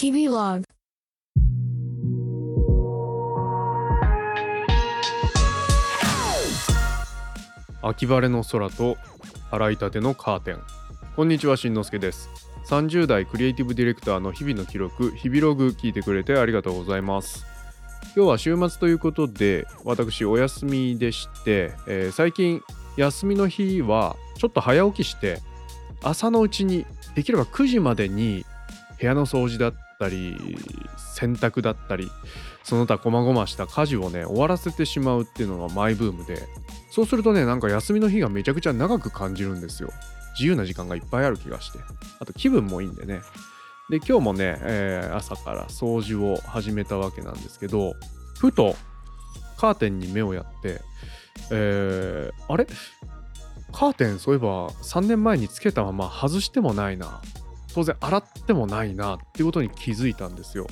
日々ログ秋晴れの空と洗いたてのカーテン。こんにちはしんのすけです。30代クリエイティブディレクターの日々の記録日々ログ聞いてくれてありがとうございます。今日は週末ということで私お休みでして、えー最近休みの日はちょっと早起きして朝のうちにできれば9時までに部屋の掃除だったり洗濯だったりその他細々した家事をね終わらせてしまうっていうのがマイブームでそうするとねなんか休みの日がめちゃくちゃ長く感じるんですよ。自由な時間がいっぱいある気がして。あと気分もいいんでね。で今日もね、えー朝から掃除を始めたわけなんですけどふとカーテンに目をやってえーあれ？カーテンそういえば3年前につけたまま外してもないな。当然洗ってもないなっていうことに気づいたんですよ。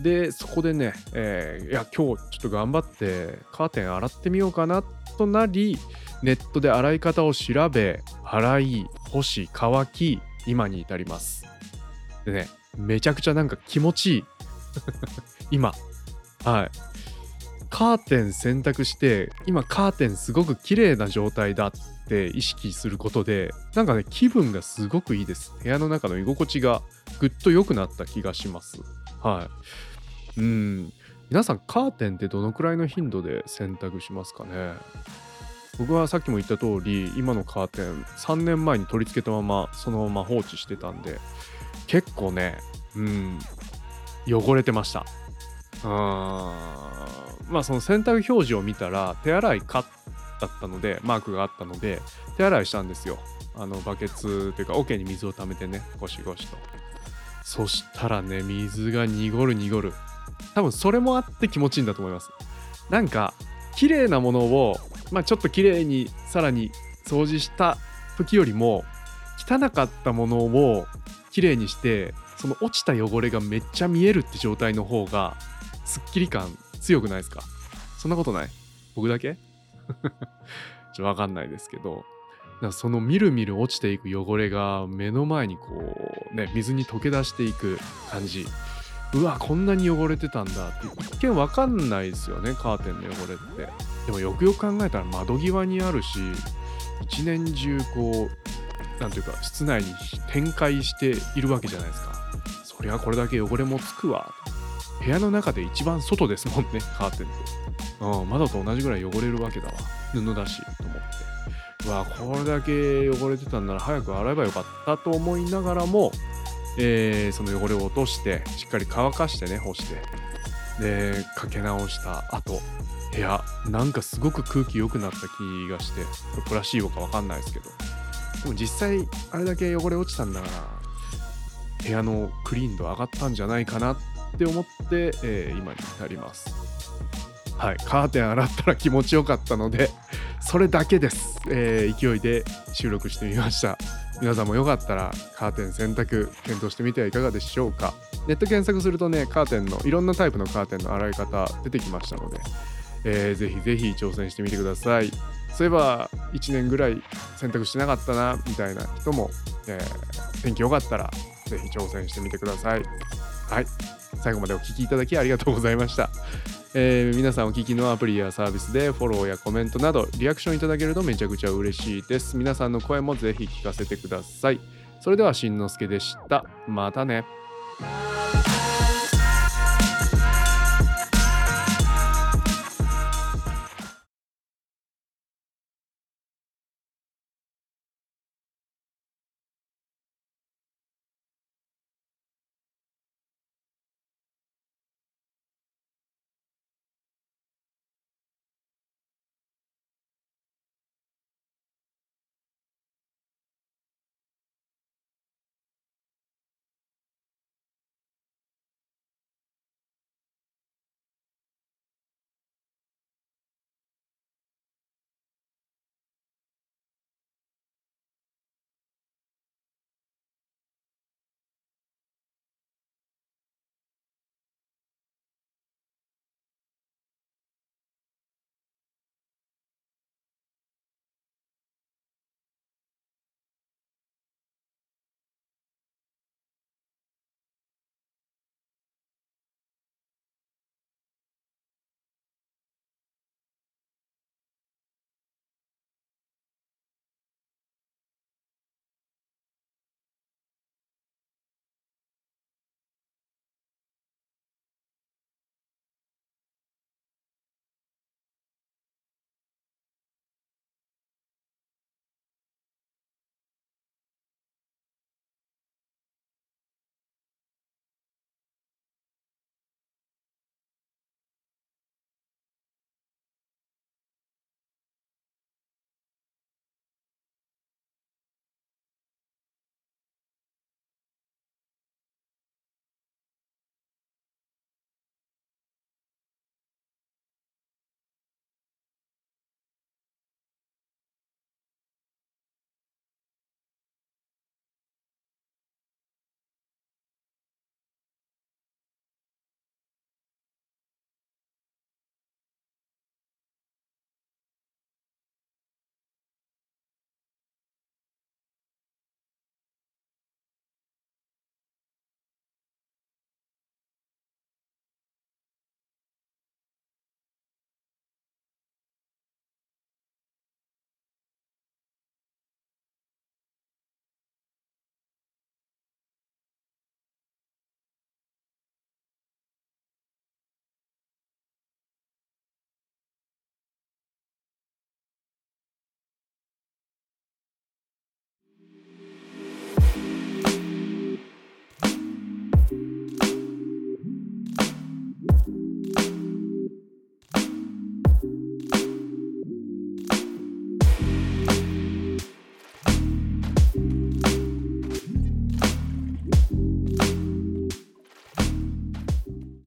でそこでね、えーいや今日ちょっと頑張ってカーテン洗ってみようかなとなりネットで洗い方を調べ洗い干し乾き今に至ります。でねめちゃくちゃなんか気持ちいい。今。はい。カーテン選択して今カーテンすごく綺麗な状態だって意識することでなんかね気分がすごくいいです。部屋の中の居心地がぐっと良くなった気がします。はい。うん。皆さんカーテンってどのくらいの頻度で選択しますかね？僕はさっきも言った通り今のカーテン3年前に取り付けたままそのまま放置してたんで結構ねうん汚れてました。あまあその洗濯表示を見たら手洗い可だったのでマークがあったので手洗いしたんですよ。あのバケツというか桶に水を溜めてねゴシゴシと。そしたらね水が濁る濁る。多分それもあって気持ちいいんだと思います。なんか綺麗なものをまあちょっと綺麗にさらに掃除した時よりも汚かったものを綺麗にしてその落ちた汚れがめっちゃ見えるって状態の方がすっきり感強くないですか？そんなことない？僕だけ？ちょわかんないですけどそのみるみる落ちていく汚れが目の前にこうね水に溶け出していく感じ。うわこんなに汚れてたんだ。って一見わかんないですよねカーテンの汚れって。でもよくよく考えたら窓際にあるし一年中こうなんていうか室内に展開しているわけじゃないですか。そりゃこれだけ汚れもつくわ。部屋の中で一番外ですもんね。カーテンって。うん窓と同じぐらい汚れるわけだわ。布だしと思って。うわこれだけ汚れてたんなら早く洗えばよかったと思いながらも、えーその汚れを落としてしっかり乾かしてね干して。でかけ直した後部屋なんかすごく空気良くなった気がしてこれプラシーボかわかんないですけど。でも実際あれだけ汚れ落ちたんだから部屋のクリーン度上がったんじゃないかなっって思って、えー今になります。はい。カーテン洗ったら気持ちよかったのでそれだけです、えー勢いで収録してみました。皆さんもよかったらカーテン選択検討してみてはいかがでしょうか。ネット検索するとねカーテンのいろんなタイプのカーテンの洗い方出てきましたので、えーぜひぜひ挑戦してみてください。そういえば1年ぐらい選択してなかったなみたいな人も、えー天気良かったらぜひ挑戦してみてください。はい。最後までお聴きいただきありがとうございました。えー皆さんお聞きのアプリやサービスでフォローやコメントなどリアクションいただけるとめちゃくちゃ嬉しいです。皆さんの声もぜひ聞かせてください。それではしんのすけでした。またね「